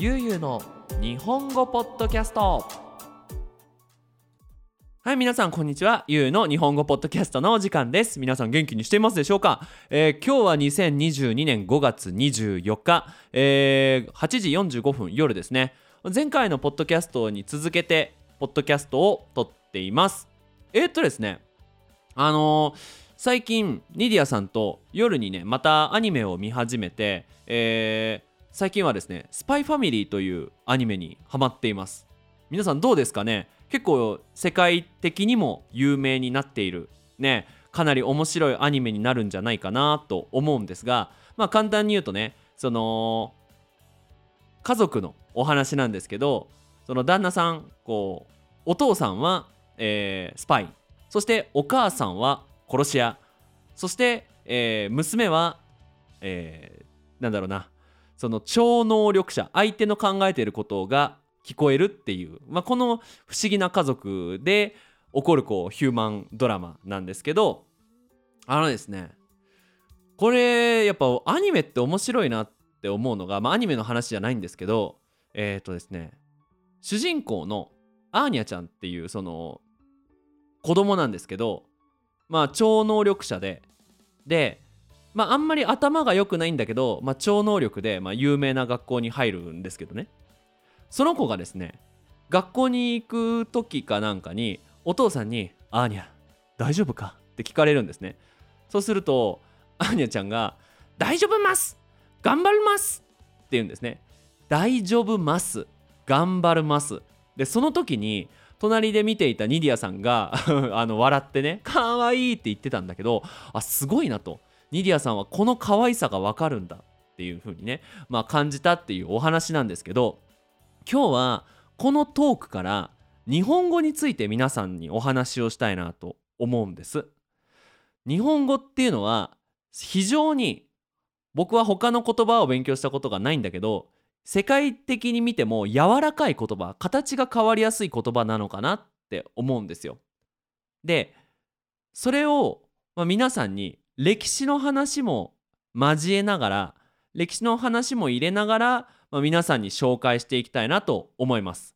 ゆうゆうの日本語ポッドキャスト。はい皆さんこんにちは。ゆうの日本語ポッドキャストのお時間です。皆さん元気にしていますでしょうか、えー今日は2022年5月24日、えー8時45分夜ですね。前回のポッドキャストに続けてポッドキャストを撮っています。えーっとですねあのー最近ニディアさんと夜にねまたアニメを見始めて、えー最近はですね「スパイファミリー」というアニメにハマっています。皆さんどうですかね？結構世界的にも有名になっているねかなり面白いアニメになるんじゃないかなと思うんですがまあ簡単に言うとねその家族のお話なんですけどその旦那さんこうお父さんは、えースパイ。そしてお母さんは殺し屋。そして、えー娘は、えーなんだろうな。その超能力者相手の考えていることが聞こえるっていう、まあ、この不思議な家族で起こるこうヒューマンドラマなんですけどあのですねこれやっぱアニメって面白いなって思うのが、まあ、アニメの話じゃないんですけどえっ、とですね主人公のアーニャちゃんっていうその子供なんですけどまあ超能力者ででまああんまり頭が良くないんだけど、まあ、超能力で、まあ、有名な学校に入るんですけどね。その子がですね学校に行く時かなんかにお父さんに「アーニャ大丈夫か?」って聞かれるんですね。そうするとアーニャちゃんが「大丈夫ます！頑張ります!」って言うんですね大丈夫ます！頑張るます！でその時に隣で見ていたニディアさんが あの笑ってね「かわいい」って言ってたんだけどあすごいなと。ニディアさんはこの可愛さがわかるんだっていう風にねまあ感じたっていうお話なんですけど今日はこのトークから日本語について皆さんにお話をしたいなと思うんです。日本語っていうのは非常に僕は他の言葉を勉強したことがないんだけど世界的に見ても柔らかい言葉形が変わりやすい言葉なのかなって思うんですよ。でそれを、皆さんに歴史の話も交えながら歴史の話も入れながら、まあ、皆さんに紹介していきたいなと思います。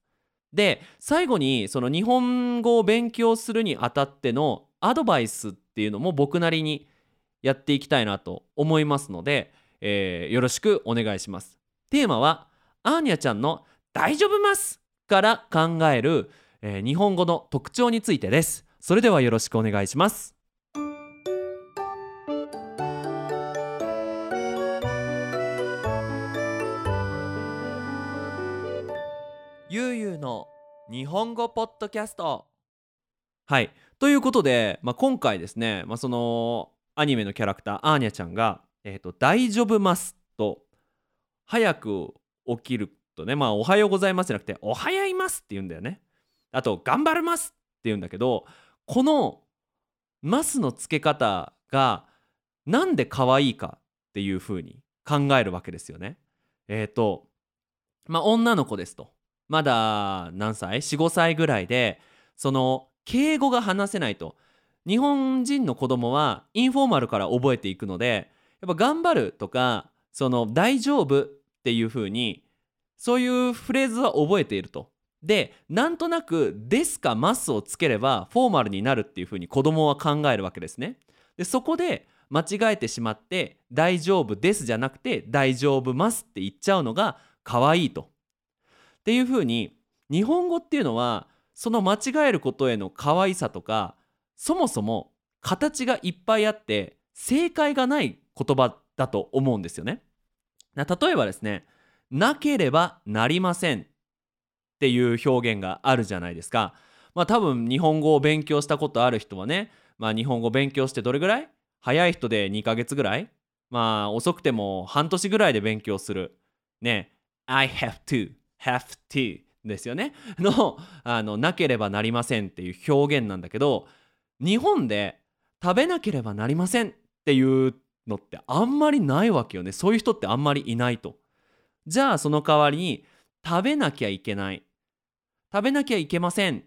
で最後にその日本語を勉強するにあたってのアドバイスっていうのも僕なりにやっていきたいなと思いますので、えーよろしくお願いします。テーマはアーニャちゃんの「大丈夫ます」から考える、えー日本語の特徴についてです。それではよろしくお願いします。の日本語ポッドキャスト。はい。ということで、まあ、今回ですね、まあ、そのアニメのキャラクターアーニャちゃんが「えー、と大丈夫ます」と早く起きるとねまあ「おはようございます」じゃなくて「おはよいます」って言うんだよね。あと「頑張ります」って言うんだけどこの「ます」の付け方がなんで可愛いかっていう風に考えるわけですよね。えっ、とまあ女の子ですと。まだ何歳 ?45 歳ぐらいでその敬語が話せないと。日本人の子供はインフォーマルから覚えていくのでやっぱ頑張るとかその大丈夫っていう風にそういうフレーズは覚えていると。でなんとなく「です」か「ます」をつければフォーマルになるっていう風に子供は考えるわけですね。でそこで間違えてしまって「大丈夫です」じゃなくて「大丈夫ます」って言っちゃうのが可愛いと。っていう風に日本語っていうのはその間違えることへの可愛さとかそもそも形がいっぱいあって正解がない言葉だと思うんですよね。例えばですね「なければなりません」っていう表現があるじゃないですか。まあ多分日本語を勉強したことある人はね、まあ、日本語勉強してどれぐらい？早い人で2ヶ月ぐらい？まあ遅くても半年ぐらいで勉強する。ね I have to have to ですよね。のあのなければなりませんっていう表現なんだけど日本で食べなければなりませんっていうのってあんまりないわけよね。そういう人ってあんまりいないと。じゃあその代わりに食べなきゃいけない。食べなきゃいけません。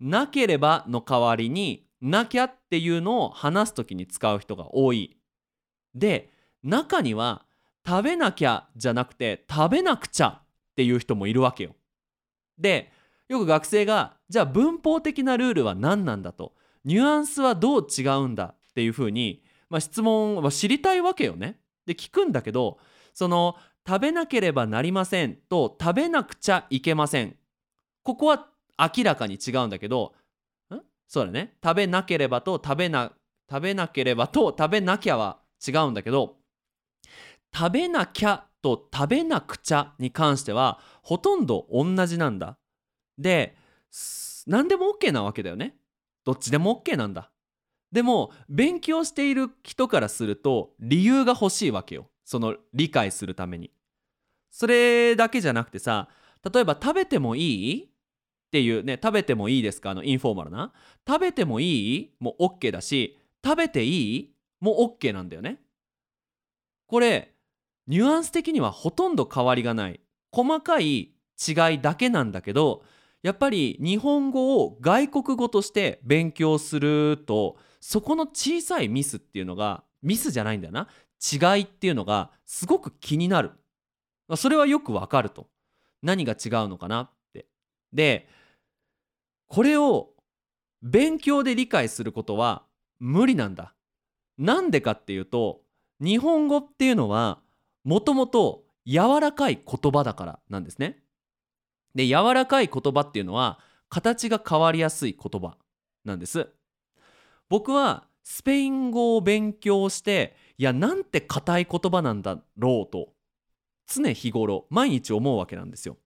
なければの代わりになきゃっていうのを話す時に使う人が多い。で中には食べなきゃじゃなくて食べなくちゃ。っていう人もいるわけよ。でよく学生がじゃあ文法的なルールは何なんだとニュアンスはどう違うんだっていうふうに、まあ、質問は知りたいわけよね。で聞くんだけどその食べなければなりませんと食べなくちゃいけませんここは明らかに違うんだけどん？そうだね食べなければと食べな食べなければと食べなきゃは違うんだけど食べなきゃと食べなくちゃに関してはほとんど同じなんだ。で何でも OK なわけだよね。どっちでも OK なんだ。でも勉強している人からすると理由が欲しいわけよ。その理解するために。それだけじゃなくてさ例えば食べてもいいっていうね食べてもいいですか？あのインフォーマルな食べてもいいも OK だし食べていいも OK なんだよねこれニュアンス的にはほとんど変わりがない。細かい違いだけなんだけどやっぱり日本語を外国語として勉強するとそこの小さいミスっていうのがミスじゃないんだよな。違いっていうのがすごく気になる。それはよくわかると。何が違うのかなって。でこれを勉強で理解することは無理なんだ。なんでかっていうと日本語っていうのはもともと柔らかい言葉だからなんですねで柔らかい言葉っていうのは形が変わりやすい言葉なんです僕はスペイン語を勉強していやなんて硬い言葉なんだろうと常日頃毎日思うわけなんですよ。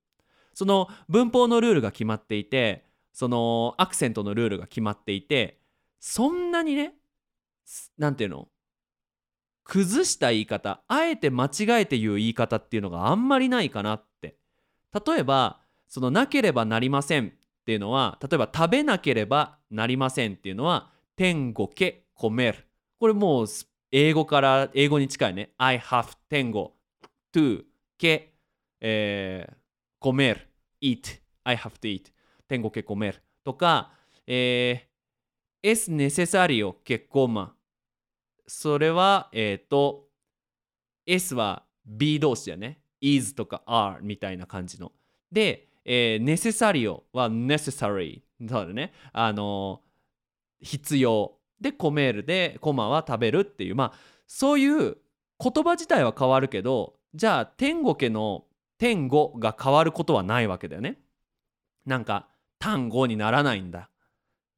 その文法のルールが決まっていてそのアクセントのルールが決まっていてそんなにね何て言うの崩した言い方あえて間違えて言う言い方っていうのがあんまりないかなって。例えばそのなければなりませんっていうのは例えば食べなければなりませんっていうのは天語けコメルこれもう英語から英語に近いね。I have 天語 to け、えー、コメル eat I have to eat. 天語けコメルとか、えー、es necesario que coma それはえっ、ー、と S は B 動詞だね。is とか are みたいな感じの。で、えー、necessario は necessary そうだね。あの、必要。でコメール。でコマは食べるっていう。まあそういう言葉自体は変わるけどじゃあ天語家の天語が変わることはないわけだよね。なんか単語にならないんだ。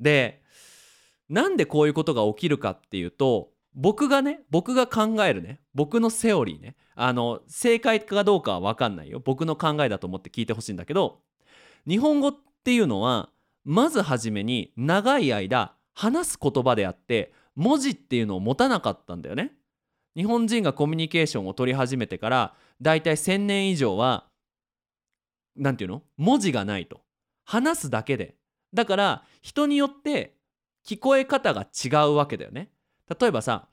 でなんでこういうことが起きるかっていうと僕がね僕が考えるね僕のセオリーねあの正解かどうかは分かんないよ。僕の考えだと思って聞いてほしいんだけど日本語っていうのはまず初めに長い間話す言葉であって文字っていうのを持たなかったんだよね。日本人がコミュニケーションを取り始めてからだいたい1,000年以上は何て言うの？文字がないと。話すだけで。だから人によって聞こえ方が違うわけだよね。例えばさ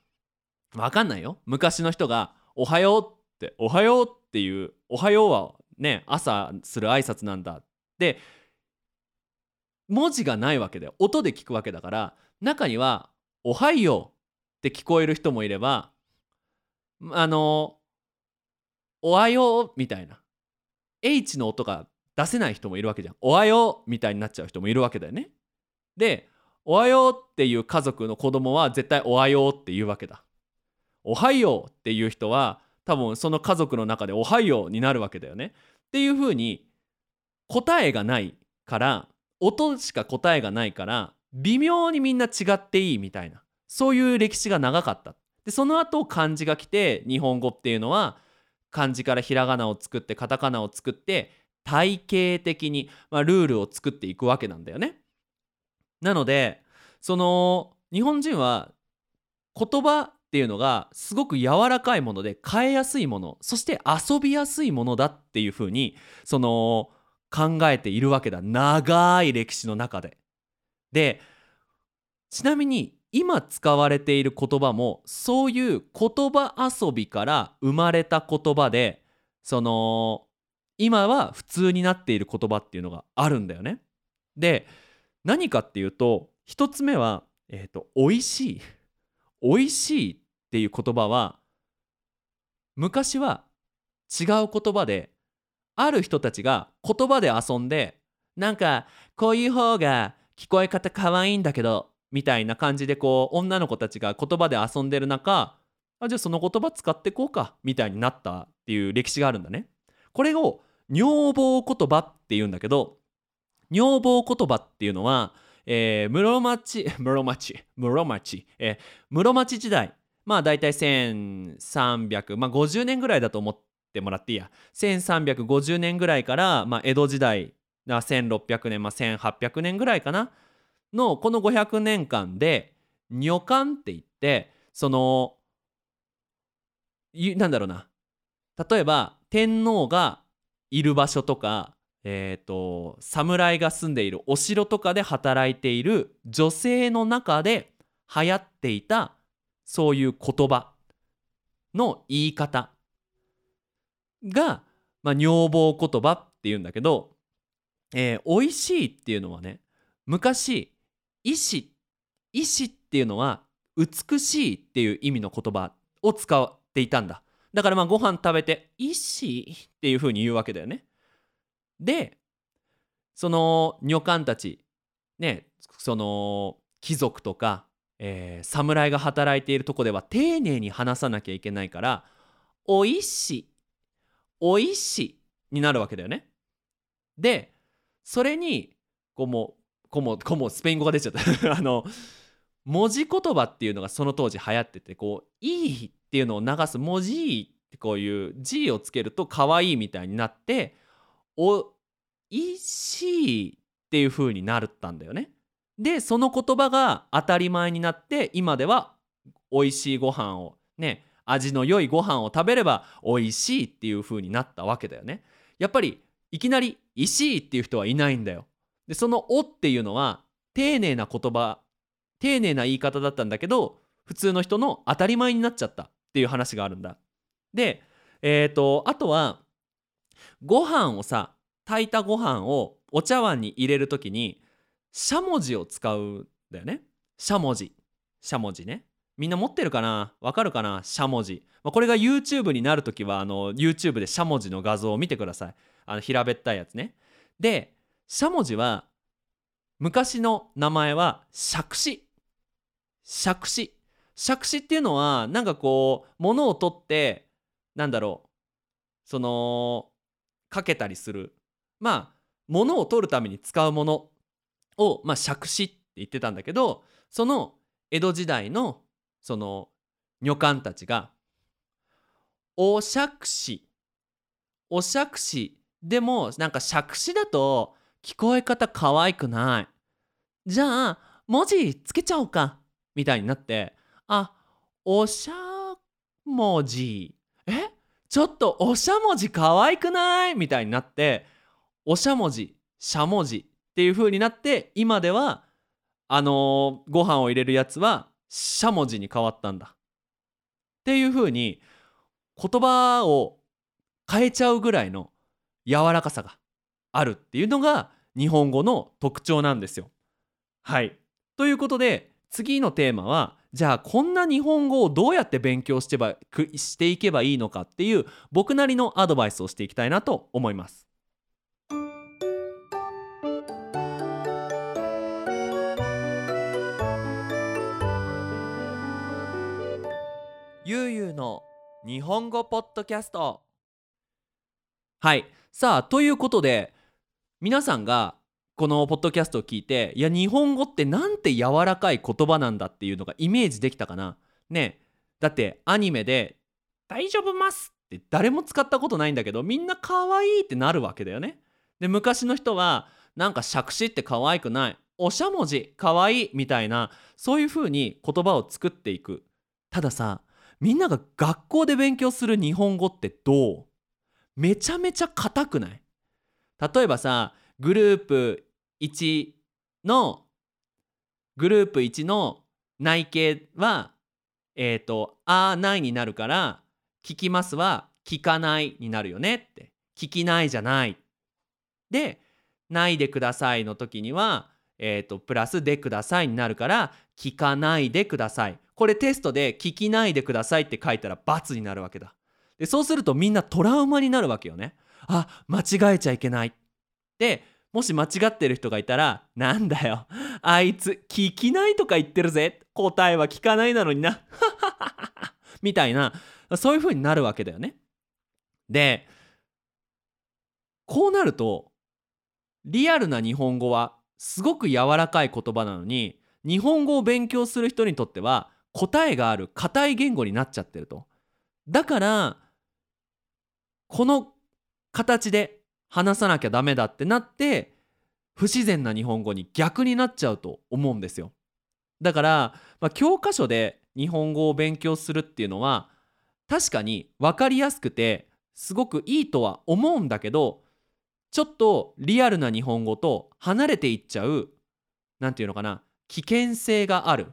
分かんないよ。昔の人が「おはよう」って「おはよう」っていう「おはよう」はね朝する挨拶なんだ。って文字がないわけだよ音で聞くわけだから中には「おはよう」って聞こえる人もいればあの「おはよう」みたいな H の音が出せない人もいるわけじゃん「おはよう」みたいになっちゃう人もいるわけだよね。で「おはよう」っていう家族の子供は絶対「おはよう」って言うわけだ「おはよう」っていう人は多分その家族の中で「おはよう」になるわけだよね。っていうふうに答えがないから音しか答えがないから微妙にみんな違っていいみたいな。そういう歴史が長かった。でその後漢字が来て日本語っていうのは漢字からひらがなを作ってカタカナを作って体系的に、まあ、ルールを作っていくわけなんだよね。なのでその日本人は言葉っていうのがすごく柔らかいもので変えやすいものそして遊びやすいものだっていうふうにその考えているわけだ長い歴史の中で。でちなみに今使われている言葉もそういう言葉遊びから生まれた言葉でその今は普通になっている言葉っていうのがあるんだよね。で何かっていうと一つ目は「えーと、美味しい」「美味しい」っていう言葉は昔は違う言葉である人たちが言葉で遊んでなんかこういう方が聞こえ方可愛いんだけどみたいな感じでこう女の子たちが言葉で遊んでる中あじゃあその言葉使ってこうかみたいになったっていう歴史があるんだね。これを女房言葉って言うんだけど女房言葉っていうのは、えー、室町 室町室町、えー、室町時代まあ大体1300まあ50年ぐらいだと思ってもらっていいや。1350年ぐらいから、まあ、江戸時代1600年、まあ、1800年ぐらいかな。のこの500年間で女官って言ってそのなんだろうな。例えば天皇がいる場所とかえーと、侍が住んでいるお城とかで働いている女性の中で流行っていたそういう言葉の言い方が、まあ、女房言葉っていうんだけど、えー、美味しいっていうのはね昔意志意志っていうのは美しいっていう意味の言葉を使っていたんだ。だからまあご飯食べて「意志」っていうふうに言うわけだよね。でその女官たちねその貴族とか、えー、侍が働いているとこでは丁寧に話さなきゃいけないから「おいし」「おいし」になるわけだよね。でそれにこうもこもこもスペイン語が出ちゃった あの文字言葉っていうのがその当時流行っててこう「いい」っていうのを流す文字いいってこういう字をつけると可愛いみたいになっておいしいっていう風になったんだよね。でその言葉が当たり前になって今では美味しいご飯をね味の良いご飯を食べれば美味しいっていう風になったわけだよね。やっぱりいきなり「いしい」っていう人はいないんだよ。でその「お」っていうのは丁寧な言葉丁寧な言い方だったんだけど普通の人の当たり前になっちゃったっていう話があるんだ。でえっ、ー、とあとはご飯をさ炊いたご飯をお茶碗に入れる時にしゃもじを使うんだよね。しゃもじ。しゃもじね。みんな持ってるかな？わかるかな？しゃもじ、ま、これが YouTube になる時はあの YouTube でしゃもじの画像を見てください。あの平べったいやつね。でしゃもじは昔の名前は杓子杓子杓子っていうのはなんかこう物を取ってなんだろう。そのかけたりする。まあ物を取るために使うものを、まあ、杓子って言ってたんだけどその江戸時代のその女官たちが「お杓子」「お杓子」でもなんか杓子だと聞こえ方可愛くない。じゃあ文字つけちゃおうかみたいになってあおしゃもじ。ちょっとおしゃもじ可愛くない？みたいになっておしゃもじしゃもじっていう風になって今ではあのー、ご飯を入れるやつはしゃもじに変わったんだ。っていう風に言葉を変えちゃうぐらいの柔らかさがあるっていうのが日本語の特徴なんですよ。はい。ということで次のテーマはじゃあこんな日本語をどうやって勉強してばしていけばいいのかっていう僕なりのアドバイスをしていきたいなと思います。ゆうゆうの日本語ポッドキャストはいさあということで皆さんがこのポッドキャストを聞いていや日本語ってなんて柔らかい言葉なんだっていうのがイメージできたかな。ねだってアニメで「大丈夫ます」って誰も使ったことないんだけどみんな可愛いってなるわけだよね。で昔の人はなんか杓子って可愛くないおしゃもじ可愛いみたいなそういう風に言葉を作っていく。たださみんなが学校で勉強する日本語ってどう？めちゃめちゃ硬くない？例えばさグループ1のグループ1の内形はえっ、ー、と「あーない」になるから「聞きます」は「聞かない」になるよねって「聞きない」じゃない。で「ないでください」の時にはえっ、ー、とプラス「でください」になるから「聞かないでください」これテストで「聞きないでください」って書いたら×になるわけだ。でそうするとみんなトラウマになるわけよね。あ間違えちゃいけないでもし間違ってる人がいたらなんだよ。あいつ聞きないとか言ってるぜ。答えは聞かないなのにな。みたいな。そういう風になるわけだよね。でこうなるとリアルな日本語はすごく柔らかい言葉なのに日本語を勉強する人にとっては答えがある硬い言語になっちゃってると。だからこの形で話さなきゃダメだってなって不自然な日本語に逆になっちゃうと思うんですよ。だから、まあ、教科書で日本語を勉強するっていうのは確かに分かりやすくてすごくいいとは思うんだけどちょっとリアルな日本語と離れていっちゃう何て言うのかな危険性がある。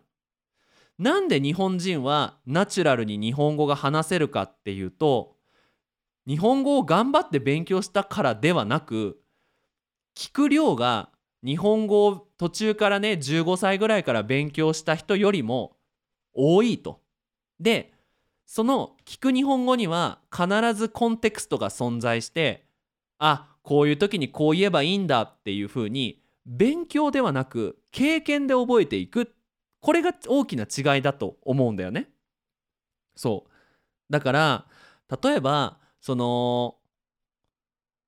なんで日本人はナチュラルに日本語が話せるかっていうと日本語を頑張って勉強したからではなく聞く量が日本語を途中からね15歳ぐらいから勉強した人よりも多いと。でその聞く日本語には必ずコンテクストが存在してあこういう時にこう言えばいいんだっていうふうに勉強ではなく経験で覚えていくこれが大きな違いだと思うんだよね。そうだから例えばその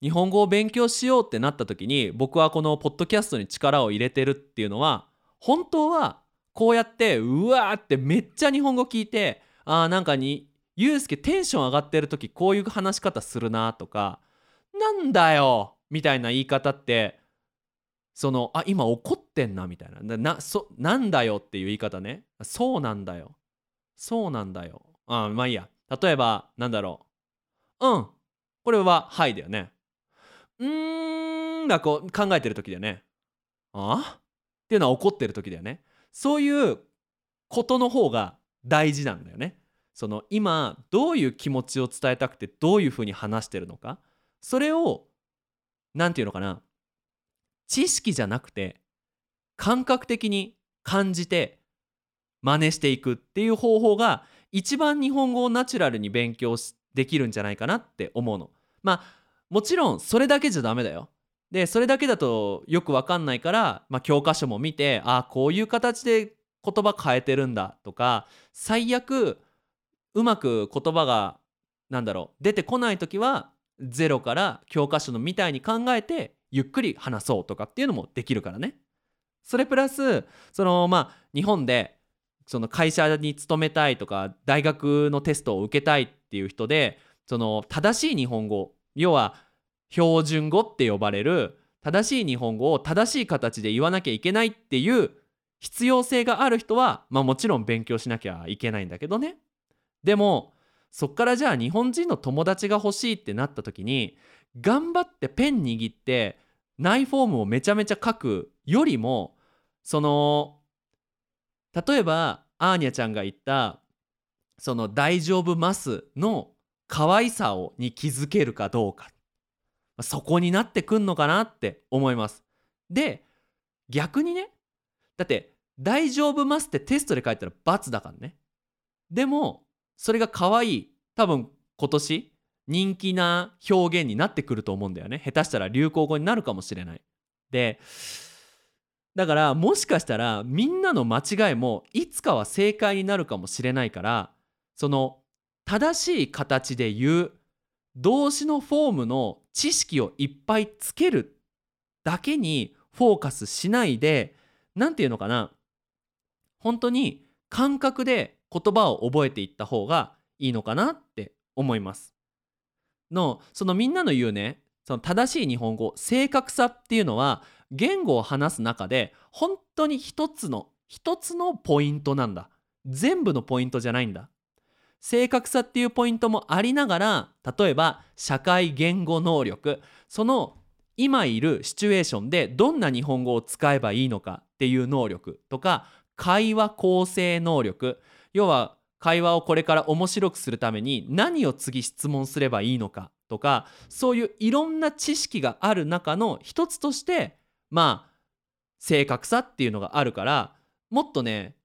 日本語を勉強しようってなった時に僕はこのポッドキャストに力を入れてるっていうのは本当はこうやってうわーってめっちゃ日本語聞いてあーなんかにゆうすけテンション上がってる時こういう話し方するなとかなんだよみたいな言い方ってそのあ今怒ってんなみたいな。なそなんだよっていう言い方ね。そうなんだよ。そうなんだよ。あまあいいや。例えばなんだろう。うん。これは「はい」だよね。うーんがこう考えてる時だよね。あ？っていうのは怒ってる時だよね。そういうことの方が大事なんだよね。その今どういう気持ちを伝えたくてどういうふうに話してるのか。それを何て言うのかな。知識じゃなくて感覚的に感じて真似していくっていう方法が一番日本語をナチュラルに勉強しできるんじゃないかなって思うの。まあもちろんそれだけじゃダメだよ。でそれだけだとよくわかんないから、まあ、教科書も見てあこういう形で言葉変えてるんだとか最悪うまく言葉がなんだろう出てこない時はゼロから教科書のみたいに考えてゆっくり話そうとかっていうのもできるからね。それプラスそのまあ日本でその会社に勤めたいとか大学のテストを受けたいっていう人でその正しい日本語要は標準語って呼ばれる正しい日本語を正しい形で言わなきゃいけないっていう必要性がある人は、まあ、もちろん勉強しなきゃいけないんだけどね。でもそっからじゃあ日本人の友達が欲しいってなった時に頑張ってペン握って内フォームをめちゃめちゃ書くよりもその例えばアーニャちゃんが言ったその「大丈夫ます」の可愛さをに気づけるかどうか。そこになってくんのかなって思います。で逆にねだって「大丈夫ます」ってテストで書いたら×だからね。でもそれが可愛い多分今年人気な表現になってくると思うんだよね。下手したら流行語になるかもしれない。でだからもしかしたらみんなの間違いもいつかは正解になるかもしれないからその正しい形で言う動詞のフォームの知識をいっぱいつけるだけにフォーカスしないで何て言うのかな本当に感覚で言葉を覚えていった方がいいのかなって思います。のそのみんなの言うねその正しい日本語正確さっていうのは言語を話す中で本当に一つの一つのポイントなんだ。全部のポイントじゃないんだ。正確さっていうポイントもありながら例えば社会言語能力その今いるシチュエーションでどんな日本語を使えばいいのかっていう能力とか会話構成能力。要は会話をこれから面白くするために何を次質問すればいいのかとかそういういろんな知識がある中の一つとしてまあ正確さっていうのがあるからもっとね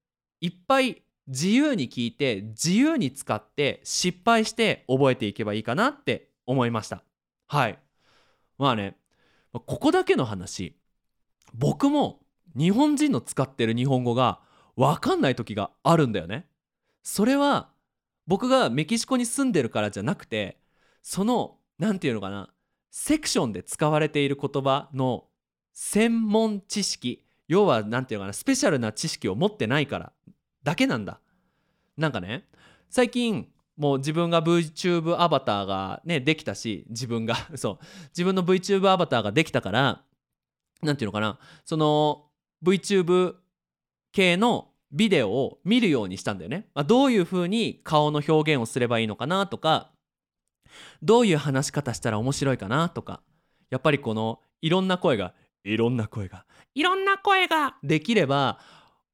いっぱい自由に聞いて自由に使って失敗して覚えていけばいいかなって思いました。はい。まあねここだけの話。僕も日本人の使ってる日本語が分かんない時があるんだよね。それは僕がメキシコに住んでるからじゃなくてその何て言うのかなセクションで使われている言葉の専門知識要は何て言うのかなスペシャルな知識を持ってないからだけなんだ。なんかね最近もう自分が VTube アバターがねできたし自分が そう自分の VTube アバターができたから何て言うのかなその VTube 系のビデオを見るようにしたんだよね。まあ、どういう風に顔の表現をすればいいのかなとかどういう話し方したら面白いかなとかやっぱりこのいろんな声がいろんな声がいろんな声ができれば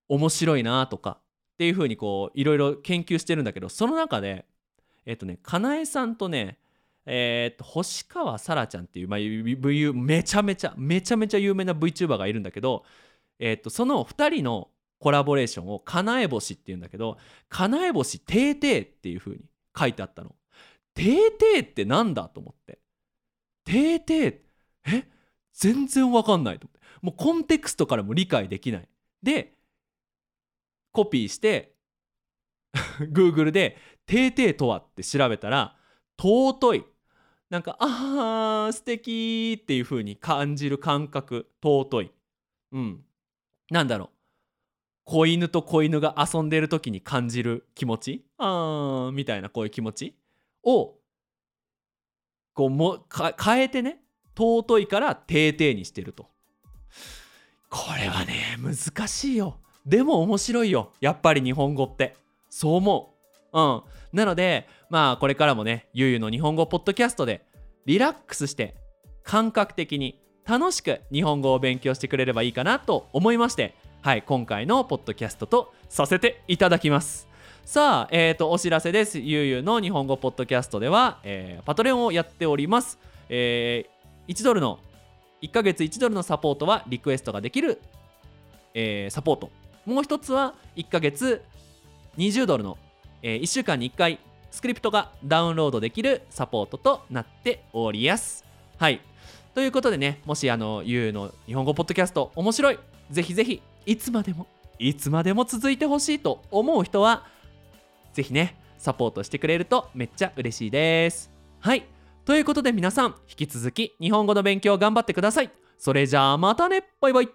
面白いなとかっていう風にこういろいろ研究してるんだけどその中でえっとねかなえさんとねえー、っと星川さらちゃんっていう、まあ、めちゃめちゃめちゃめちゃ有名な VTuber がいるんだけど、えー、っとその2人のコラボレーションを「かなえ星」っていうんだけど「かなえ星てーてー」っていう風に書いてあったの。てーてーってなんだと思って。てーてーえ？全然わかんないと思って。もうコンテクストからも理解できない。でコピーして Google で「てーてーとは?」って調べたら「尊い」なんか「あー素敵っていう風に感じる感覚尊い。うんなんだろう子犬と子犬が遊んでる時に感じる気持ち？あーみたいなこういう気持ち？をこうも変えてね尊いから「てーてー」にしてると。これはね難しいよ。でも面白いよ。やっぱり日本語って。そう思う。うん。なのでまあこれからもねゆうゆうの日本語ポッドキャストでリラックスして感覚的に楽しく日本語を勉強してくれればいいかなと思いましてはい今回のポッドキャストとさせていただきます。さあ、えーと、お知らせです。ゆうゆうの日本語ポッドキャストでは、えー、パトレオンをやっております。えー、1ドルの、1ヶ月1ドルのサポートはリクエストができる、えー、サポート。もう一つは1ヶ月20ドルの、えー、1週間に1回スクリプトがダウンロードできるサポートとなっております。はい。ということでね、もしあの、ゆうの日本語ポッドキャスト面白い、ぜひぜひ、いつまでも、いつまでも続いてほしいと思う人は、ぜひね、サポートしてくれるとめっちゃ嬉しいです。はい。ということで皆さん、引き続き日本語の勉強頑張ってください。それじゃあまたねバイバイ